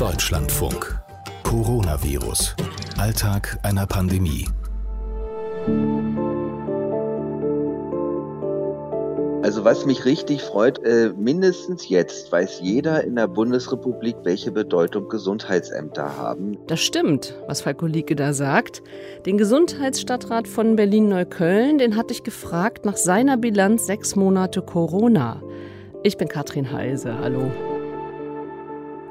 Deutschlandfunk. Coronavirus. Alltag einer Pandemie. Also was mich richtig freut, äh, mindestens jetzt weiß jeder in der Bundesrepublik, welche Bedeutung Gesundheitsämter haben. Das stimmt, was Falko Lieke da sagt. Den Gesundheitsstadtrat von Berlin-Neukölln, den hatte ich gefragt nach seiner Bilanz sechs Monate Corona. Ich bin Katrin Heise, hallo.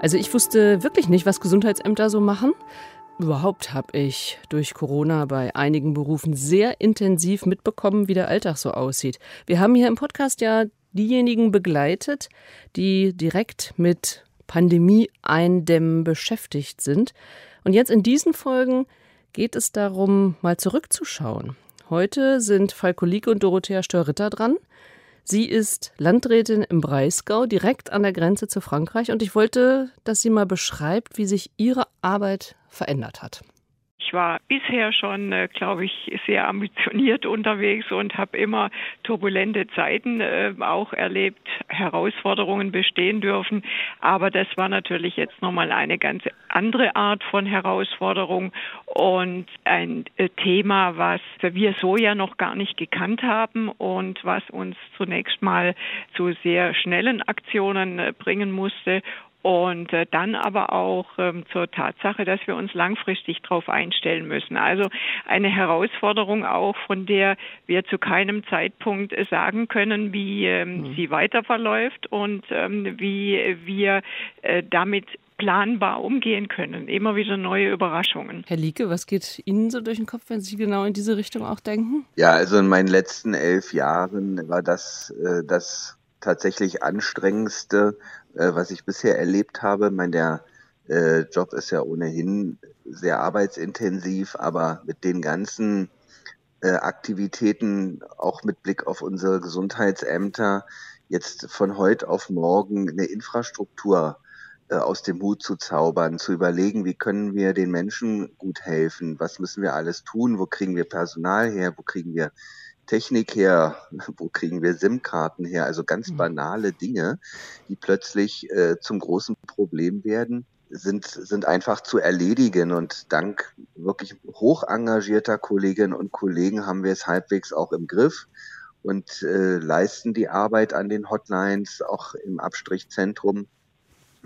Also ich wusste wirklich nicht, was Gesundheitsämter so machen. Überhaupt habe ich durch Corona bei einigen Berufen sehr intensiv mitbekommen, wie der Alltag so aussieht. Wir haben hier im Podcast ja diejenigen begleitet, die direkt mit Pandemie-Eindämmen beschäftigt sind. Und jetzt in diesen Folgen geht es darum, mal zurückzuschauen. Heute sind Falko Lieke und Dorothea Störritter dran. Sie ist Landrätin im Breisgau, direkt an der Grenze zu Frankreich. Und ich wollte, dass sie mal beschreibt, wie sich ihre Arbeit verändert hat. Ich war bisher schon, äh, glaube ich, sehr ambitioniert unterwegs und habe immer turbulente Zeiten äh, auch erlebt, Herausforderungen bestehen dürfen. Aber das war natürlich jetzt nochmal eine ganz andere Art von Herausforderung und ein äh, Thema, was wir so ja noch gar nicht gekannt haben und was uns zunächst mal zu sehr schnellen Aktionen äh, bringen musste und äh, dann aber auch ähm, zur Tatsache, dass wir uns langfristig darauf einstellen müssen. Also eine Herausforderung auch, von der wir zu keinem Zeitpunkt sagen können, wie ähm, mhm. sie weiter verläuft und ähm, wie wir äh, damit planbar umgehen können. Immer wieder neue Überraschungen. Herr Lieke, was geht Ihnen so durch den Kopf, wenn Sie genau in diese Richtung auch denken? Ja, also in meinen letzten elf Jahren war das äh, das tatsächlich anstrengendste äh, was ich bisher erlebt habe. Mein der äh, Job ist ja ohnehin sehr arbeitsintensiv, aber mit den ganzen äh, Aktivitäten, auch mit Blick auf unsere Gesundheitsämter, jetzt von heute auf morgen eine Infrastruktur äh, aus dem Hut zu zaubern, zu überlegen, wie können wir den Menschen gut helfen, was müssen wir alles tun, wo kriegen wir Personal her, wo kriegen wir Technik her? Wo kriegen wir SIM-Karten her? Also ganz mhm. banale Dinge, die plötzlich äh, zum großen Problem werden, sind, sind einfach zu erledigen. Und dank wirklich hoch engagierter Kolleginnen und Kollegen haben wir es halbwegs auch im Griff und äh, leisten die Arbeit an den Hotlines, auch im Abstrichzentrum.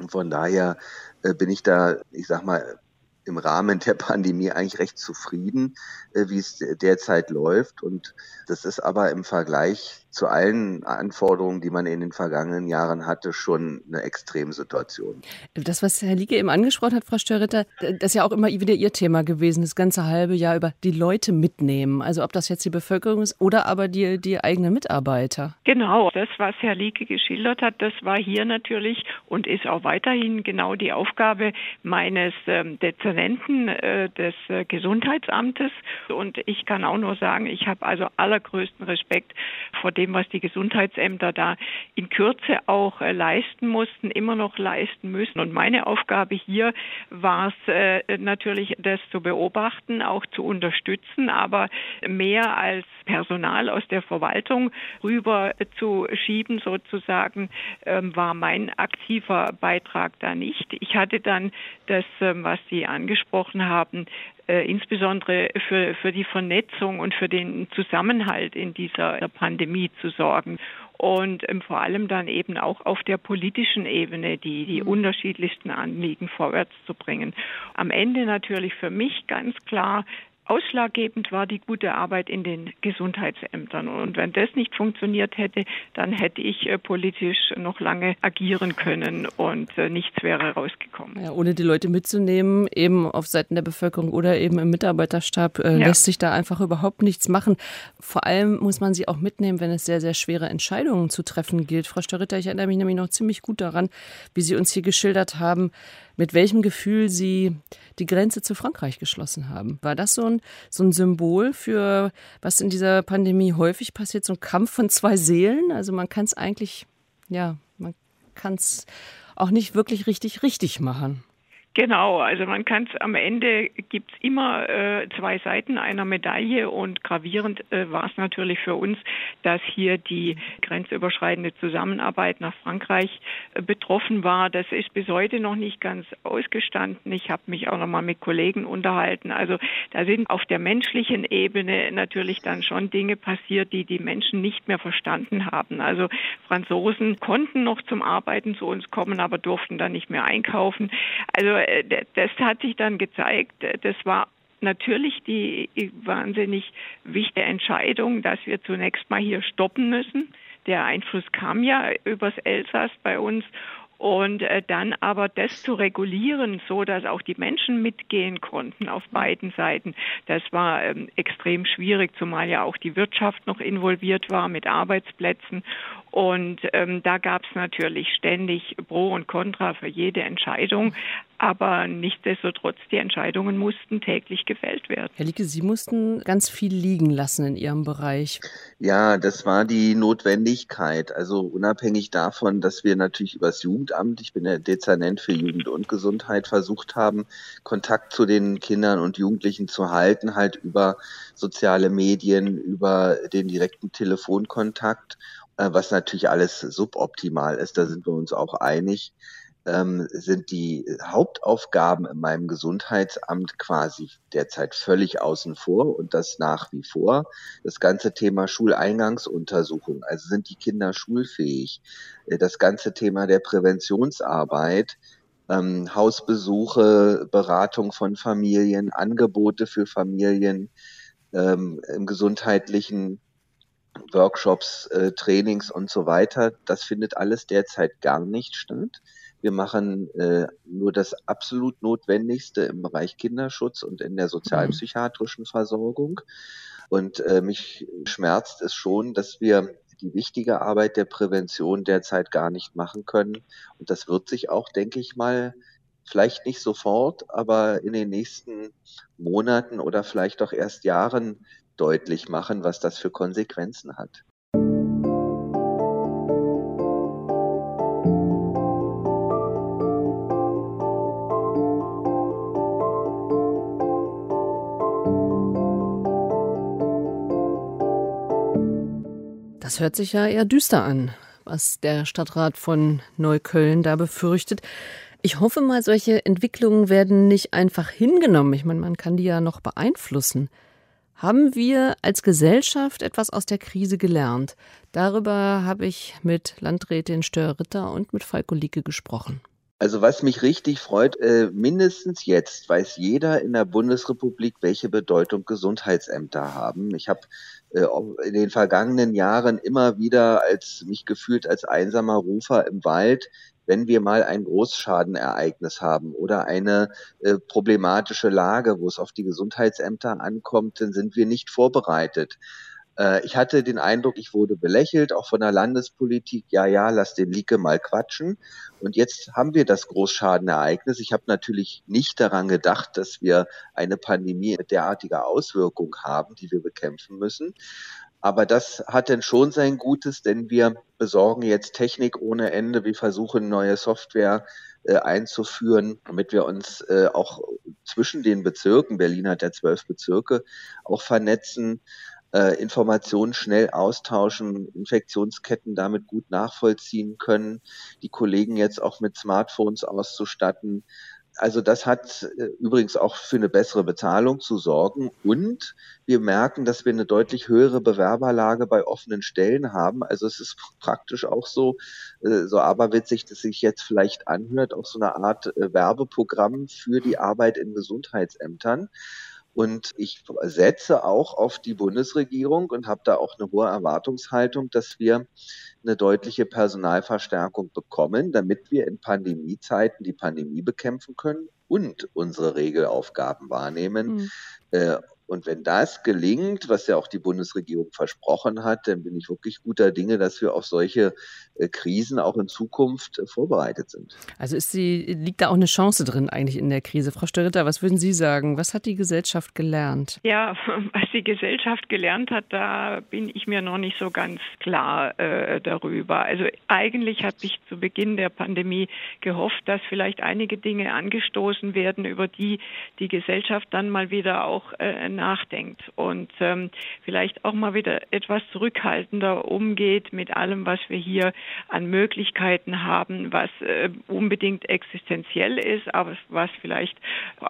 Von daher äh, bin ich da, ich sag mal, im Rahmen der Pandemie eigentlich recht zufrieden, äh, wie es derzeit läuft. Und das ist aber im Vergleich zu allen Anforderungen, die man in den vergangenen Jahren hatte, schon eine Extremsituation. Das, was Herr Lieke eben angesprochen hat, Frau Störritter, das ist ja auch immer wieder Ihr Thema gewesen, das ganze halbe Jahr über die Leute mitnehmen. Also ob das jetzt die Bevölkerung ist oder aber die, die eigenen Mitarbeiter. Genau, das, was Herr Lieke geschildert hat, das war hier natürlich und ist auch weiterhin genau die Aufgabe meines ähm, Dezernenten äh, des äh, Gesundheitsamtes. Und ich kann auch nur sagen, ich habe also allergrößten Respekt vor dem, dem, was die Gesundheitsämter da in Kürze auch äh, leisten mussten, immer noch leisten müssen. Und meine Aufgabe hier war es äh, natürlich, das zu beobachten, auch zu unterstützen, aber mehr als Personal aus der Verwaltung rüber zu schieben, sozusagen, ähm, war mein aktiver Beitrag da nicht. Ich hatte dann das, ähm, was Sie angesprochen haben, äh, insbesondere für, für die Vernetzung und für den Zusammenhalt in dieser Pandemie zu sorgen und ähm, vor allem dann eben auch auf der politischen Ebene die, die mhm. unterschiedlichsten Anliegen vorwärts zu bringen. Am Ende natürlich für mich ganz klar Ausschlaggebend war die gute Arbeit in den Gesundheitsämtern. Und wenn das nicht funktioniert hätte, dann hätte ich äh, politisch noch lange agieren können und äh, nichts wäre rausgekommen. Ja, ohne die Leute mitzunehmen, eben auf Seiten der Bevölkerung oder eben im Mitarbeiterstab, äh, ja. lässt sich da einfach überhaupt nichts machen. Vor allem muss man sie auch mitnehmen, wenn es sehr, sehr schwere Entscheidungen zu treffen gilt. Frau Störritter, ich erinnere mich nämlich noch ziemlich gut daran, wie Sie uns hier geschildert haben, mit welchem Gefühl Sie die Grenze zu Frankreich geschlossen haben. War das so ein, so ein Symbol für, was in dieser Pandemie häufig passiert, so ein Kampf von zwei Seelen? Also man kann es eigentlich, ja, man kann es auch nicht wirklich richtig richtig machen. Genau, also man kann es am Ende gibt es immer äh, zwei Seiten einer Medaille und gravierend äh, war es natürlich für uns, dass hier die grenzüberschreitende Zusammenarbeit nach Frankreich äh, betroffen war. Das ist bis heute noch nicht ganz ausgestanden. Ich habe mich auch noch mal mit Kollegen unterhalten. Also da sind auf der menschlichen Ebene natürlich dann schon Dinge passiert, die die Menschen nicht mehr verstanden haben. Also Franzosen konnten noch zum Arbeiten zu uns kommen, aber durften dann nicht mehr einkaufen. Also das hat sich dann gezeigt, äh, das war natürlich die wahnsinnig wichtige Entscheidung, dass wir zunächst mal hier stoppen müssen. Der Einfluss kam ja übers Elsass bei uns und äh, dann aber das zu regulieren, so dass auch die Menschen mitgehen konnten auf beiden Seiten, das war ähm, extrem schwierig, zumal ja auch die Wirtschaft noch involviert war mit Arbeitsplätzen. Und ähm, da gab es natürlich ständig Pro und Contra für jede Entscheidung. Aber nichtsdestotrotz, die Entscheidungen mussten täglich gefällt werden. Herr Lieke, Sie mussten ganz viel liegen lassen in Ihrem Bereich. Ja, das war die Notwendigkeit. Also unabhängig davon, dass wir natürlich übers Jugendamt, ich bin der Dezernent für Jugend und Gesundheit, versucht haben, Kontakt zu den Kindern und Jugendlichen zu halten, halt über soziale Medien, über den direkten Telefonkontakt äh, was natürlich alles suboptimal ist, da sind wir uns auch einig, ähm, sind die Hauptaufgaben in meinem Gesundheitsamt quasi derzeit völlig außen vor und das nach wie vor. Das ganze Thema Schuleingangsuntersuchung, also sind die Kinder schulfähig, äh, das ganze Thema der Präventionsarbeit, ähm, Hausbesuche, Beratung von Familien, Angebote für Familien ähm, im gesundheitlichen Workshops, äh, Trainings und so weiter. Das findet alles derzeit gar nicht statt. Wir machen äh, nur das absolut Notwendigste im Bereich Kinderschutz und in der sozialpsychiatrischen Versorgung. Und äh, mich schmerzt es schon, dass wir die wichtige Arbeit der Prävention derzeit gar nicht machen können. Und das wird sich auch, denke ich mal, vielleicht nicht sofort, aber in den nächsten Monaten oder vielleicht auch erst Jahren deutlich machen, was das für Konsequenzen hat. Das hört sich ja eher düster an, was der Stadtrat von Neukölln da befürchtet. Ich hoffe mal, solche Entwicklungen werden nicht einfach hingenommen. Ich meine, man kann die ja noch beeinflussen. Haben wir als Gesellschaft etwas aus der Krise gelernt? Darüber habe ich mit Landrätin Stör-Ritter und mit Falko Lieke gesprochen. Also was mich richtig freut, äh, mindestens jetzt weiß jeder in der Bundesrepublik, welche Bedeutung Gesundheitsämter haben. Ich habe äh, in den vergangenen Jahren immer wieder als mich gefühlt als einsamer Rufer im Wald wenn wir mal ein Großschadenereignis haben oder eine äh, problematische Lage, wo es auf die Gesundheitsämter ankommt, dann sind wir nicht vorbereitet. Äh, ich hatte den Eindruck, ich wurde belächelt, auch von der Landespolitik. Ja, ja, lass den Lieke mal quatschen. Und jetzt haben wir das Großschadenereignis. Ich habe natürlich nicht daran gedacht, dass wir eine Pandemie mit derartiger Auswirkung haben, die wir bekämpfen müssen. Aber das hat denn schon sein Gutes, denn wir besorgen jetzt Technik ohne Ende. Wir versuchen neue Software äh, einzuführen, damit wir uns äh, auch zwischen den Bezirken, Berlin hat ja zwölf Bezirke, auch vernetzen, äh, Informationen schnell austauschen, Infektionsketten damit gut nachvollziehen können, die Kollegen jetzt auch mit Smartphones auszustatten, also das hat äh, übrigens auch für eine bessere Bezahlung zu sorgen. Und wir merken, dass wir eine deutlich höhere Bewerberlage bei offenen Stellen haben. Also es ist praktisch auch so, äh, so aberwitzig, dass sich jetzt vielleicht anhört, auch so eine Art äh, Werbeprogramm für die Arbeit in Gesundheitsämtern. Und ich setze auch auf die Bundesregierung und habe da auch eine hohe Erwartungshaltung, dass wir eine deutliche Personalverstärkung bekommen, damit wir in Pandemiezeiten die Pandemie bekämpfen können und unsere Regelaufgaben wahrnehmen. Mhm. Äh, Und wenn das gelingt, was ja auch die Bundesregierung versprochen hat, dann bin ich wirklich guter Dinge, dass wir auf solche äh, Krisen auch in Zukunft äh, vorbereitet sind. Also ist sie, liegt da auch eine Chance drin eigentlich in der Krise? Frau Störritter, was würden Sie sagen? Was hat die Gesellschaft gelernt? Ja, was die Gesellschaft gelernt hat, da bin ich mir noch nicht so ganz klar äh, darüber. Also eigentlich hat sich zu Beginn der Pandemie gehofft, dass vielleicht einige Dinge angestoßen werden, über die die Gesellschaft dann mal wieder auch äh, nachdenkt und ähm, vielleicht auch mal wieder etwas zurückhaltender umgeht mit allem, was wir hier an Möglichkeiten haben, was äh, unbedingt existenziell ist, aber was vielleicht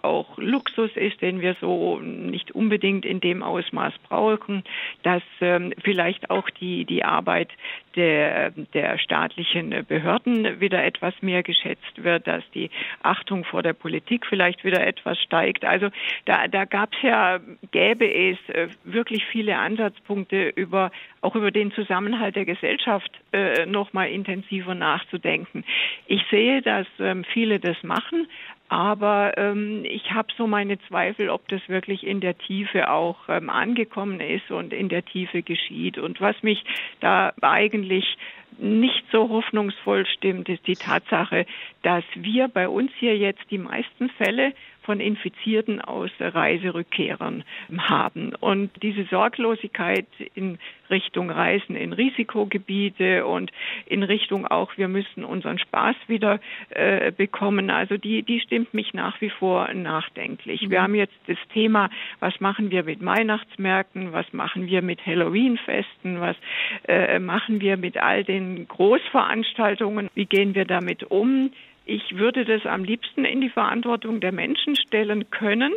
auch Luxus ist, den wir so nicht unbedingt in dem Ausmaß brauchen, dass ähm, vielleicht auch die, die Arbeit der, der staatlichen Behörden wieder etwas mehr geschätzt wird, dass die Achtung vor der Politik vielleicht wieder etwas steigt. Also da, da gab es ja gäbe es äh, wirklich viele Ansatzpunkte über auch über den Zusammenhalt der Gesellschaft äh, noch mal intensiver nachzudenken. Ich sehe, dass ähm, viele das machen, aber ähm, ich habe so meine Zweifel, ob das wirklich in der Tiefe auch ähm, angekommen ist und in der Tiefe geschieht. Und was mich da eigentlich nicht so hoffnungsvoll stimmt, ist die Tatsache, dass wir bei uns hier jetzt die meisten Fälle von Infizierten aus Reiserückkehrern haben. Und diese Sorglosigkeit in Richtung Reisen in Risikogebiete und in Richtung auch, wir müssen unseren Spaß wieder äh, bekommen, also die, die stimmt mich nach wie vor nachdenklich. Wir mhm. haben jetzt das Thema, was machen wir mit Weihnachtsmärkten, was machen wir mit Halloween-Festen, was äh, machen wir mit all den Großveranstaltungen, wie gehen wir damit um? Ich würde das am liebsten in die Verantwortung der Menschen stellen können,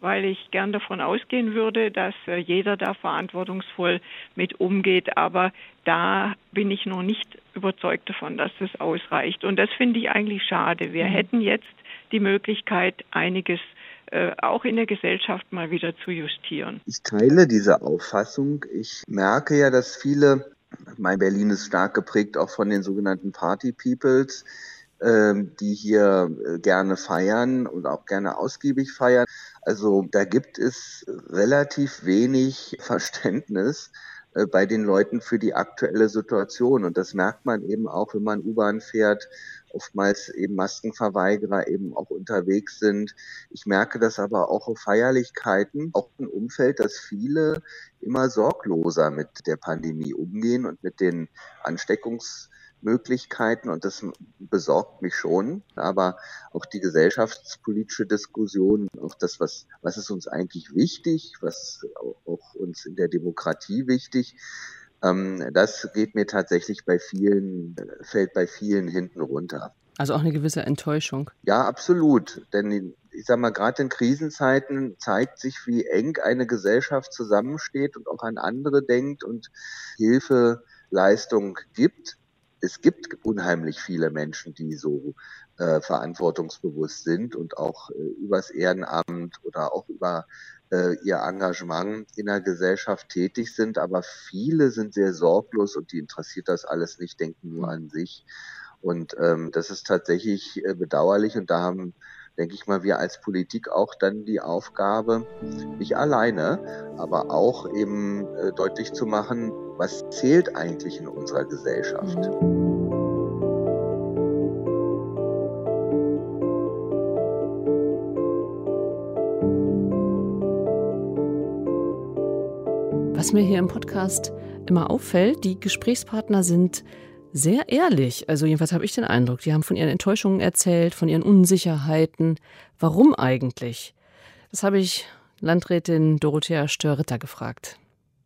weil ich gern davon ausgehen würde, dass äh, jeder da verantwortungsvoll mit umgeht. Aber da bin ich noch nicht überzeugt davon, dass das ausreicht. Und das finde ich eigentlich schade. Wir mhm. hätten jetzt die Möglichkeit, einiges äh, auch in der Gesellschaft mal wieder zu justieren. Ich teile diese Auffassung. Ich merke ja, dass viele, mein Berlin ist stark geprägt auch von den sogenannten Party Peoples, die hier äh, gerne feiern und auch gerne ausgiebig feiern. Also da gibt es relativ wenig Verständnis äh, bei den Leuten für die aktuelle Situation. Und das merkt man eben auch, wenn man U-Bahn fährt, oftmals eben Maskenverweigerer eben auch unterwegs sind. Ich merke das aber auch auf Feierlichkeiten, auch im Umfeld, dass viele immer sorgloser mit der Pandemie umgehen und mit den Ansteckungs Möglichkeiten und das besorgt mich schon. Aber auch die gesellschaftspolitische Diskussion, auch das, was, was ist uns eigentlich wichtig, was auch uns in der Demokratie wichtig, ähm, das geht mir tatsächlich bei vielen, fällt bei vielen hinten runter. Also auch eine gewisse Enttäuschung. Ja, absolut. Denn ich sage mal, gerade in Krisenzeiten zeigt sich, wie eng eine Gesellschaft zusammensteht und auch an andere denkt und Hilfeleistung gibt es gibt unheimlich viele Menschen, die so äh, verantwortungsbewusst sind und auch äh, übers Ehrenamt oder auch über äh, ihr Engagement in der Gesellschaft tätig sind. Aber viele sind sehr sorglos und die interessiert das alles nicht, denken nur an sich. Und ähm, das ist tatsächlich äh, bedauerlich und da haben denke ich mal, wir als Politik auch dann die Aufgabe, nicht alleine, aber auch eben äh, deutlich zu machen, was zählt eigentlich in unserer Gesellschaft. Was mir hier im Podcast immer auffällt, die Gesprächspartner sind sehr ehrlich. Also jedenfalls habe ich den Eindruck, die haben von ihren Enttäuschungen erzählt, von ihren Unsicherheiten. Warum eigentlich? Das habe ich Landrätin Dorothea Störritter gefragt.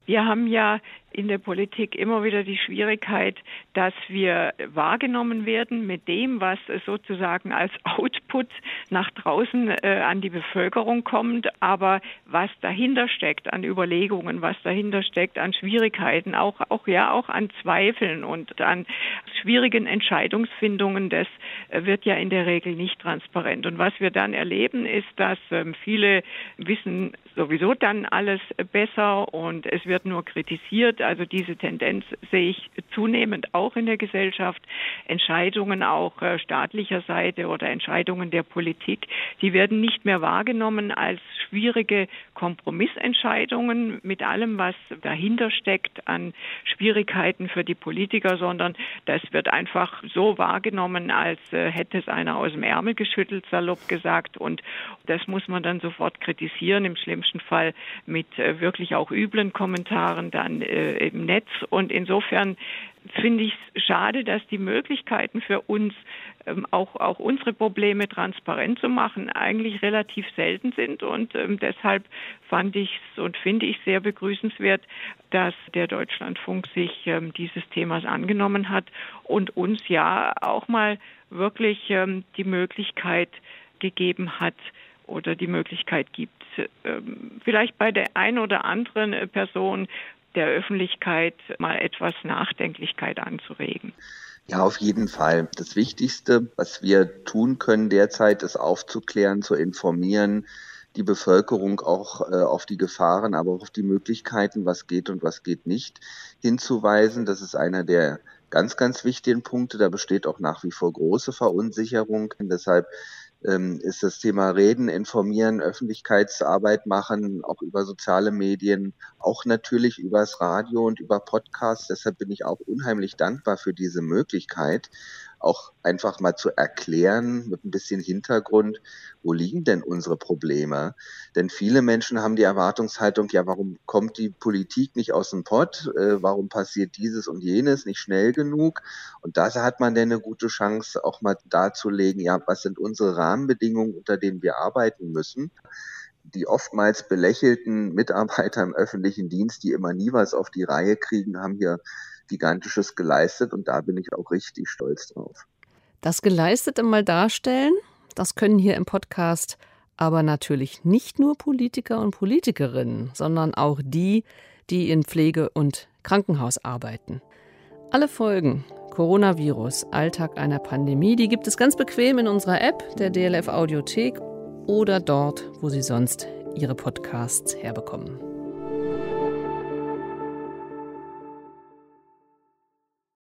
Wir haben ja in der Politik immer wieder die Schwierigkeit, dass wir wahrgenommen werden mit dem, was sozusagen als Output nach draußen äh, an die Bevölkerung kommt, aber was dahinter steckt an Überlegungen, was dahinter steckt an Schwierigkeiten, auch, auch ja auch an Zweifeln und an schwierigen Entscheidungsfindungen, das äh, wird ja in der Regel nicht transparent. Und was wir dann erleben, ist, dass ähm, viele wissen sowieso dann alles besser und es wird nur kritisiert wird. Also diese Tendenz sehe ich zunehmend auch in der Gesellschaft. Entscheidungen auch äh, staatlicher Seite oder Entscheidungen der Politik, die werden nicht mehr wahrgenommen als schwierige Kompromissentscheidungen mit allem, was dahinter steckt an Schwierigkeiten für die Politiker, sondern das wird einfach so wahrgenommen, als äh, hätte es einer aus dem Ärmel geschüttelt, salopp gesagt. Und das muss man dann sofort kritisieren, im schlimmsten Fall mit äh, wirklich auch üblen Kommentaren dann äh, im Netz. Und insofern finde ich es schade, dass die Möglichkeiten für uns, ähm, auch, auch unsere Probleme transparent zu machen, eigentlich relativ selten sind. Und ähm, deshalb fand ich es und finde ich sehr begrüßenswert, dass der Deutschlandfunk sich ähm, dieses Themas angenommen hat und uns ja auch mal wirklich ähm, die Möglichkeit gegeben hat, oder die Möglichkeit gibt, ähm, vielleicht bei der einen oder anderen Person der Öffentlichkeit mal etwas Nachdenklichkeit anzuregen. Ja, auf jeden Fall. Das Wichtigste, was wir tun können derzeit, ist aufzuklären, zu informieren, die Bevölkerung auch äh, auf die Gefahren, aber auch auf die Möglichkeiten, was geht und was geht nicht, hinzuweisen. Das ist einer der ganz, ganz wichtigen Punkte. Da besteht auch nach wie vor große Verunsicherung. Deshalb ist das Thema Reden, Informieren, Öffentlichkeitsarbeit machen, auch über soziale Medien, auch natürlich übers Radio und über Podcasts. Deshalb bin ich auch unheimlich dankbar für diese Möglichkeit auch einfach mal zu erklären mit ein bisschen Hintergrund, wo liegen denn unsere Probleme? Denn viele Menschen haben die Erwartungshaltung, ja, warum kommt die Politik nicht aus dem Pott? Äh, warum passiert dieses und jenes nicht schnell genug? Und da hat man denn eine gute Chance, auch mal darzulegen, ja, was sind unsere Rahmenbedingungen, unter denen wir arbeiten müssen? die oftmals belächelten Mitarbeiter im öffentlichen Dienst, die immer nie was auf die Reihe kriegen, haben hier Gigantisches geleistet und da bin ich auch richtig stolz drauf. Das Geleistete mal darstellen, das können hier im Podcast aber natürlich nicht nur Politiker und Politikerinnen, sondern auch die, die in Pflege und Krankenhaus arbeiten. Alle Folgen Coronavirus, Alltag einer Pandemie, die gibt es ganz bequem in unserer App, der DLF Audiothek oder dort, wo Sie sonst Ihre Podcasts herbekommen.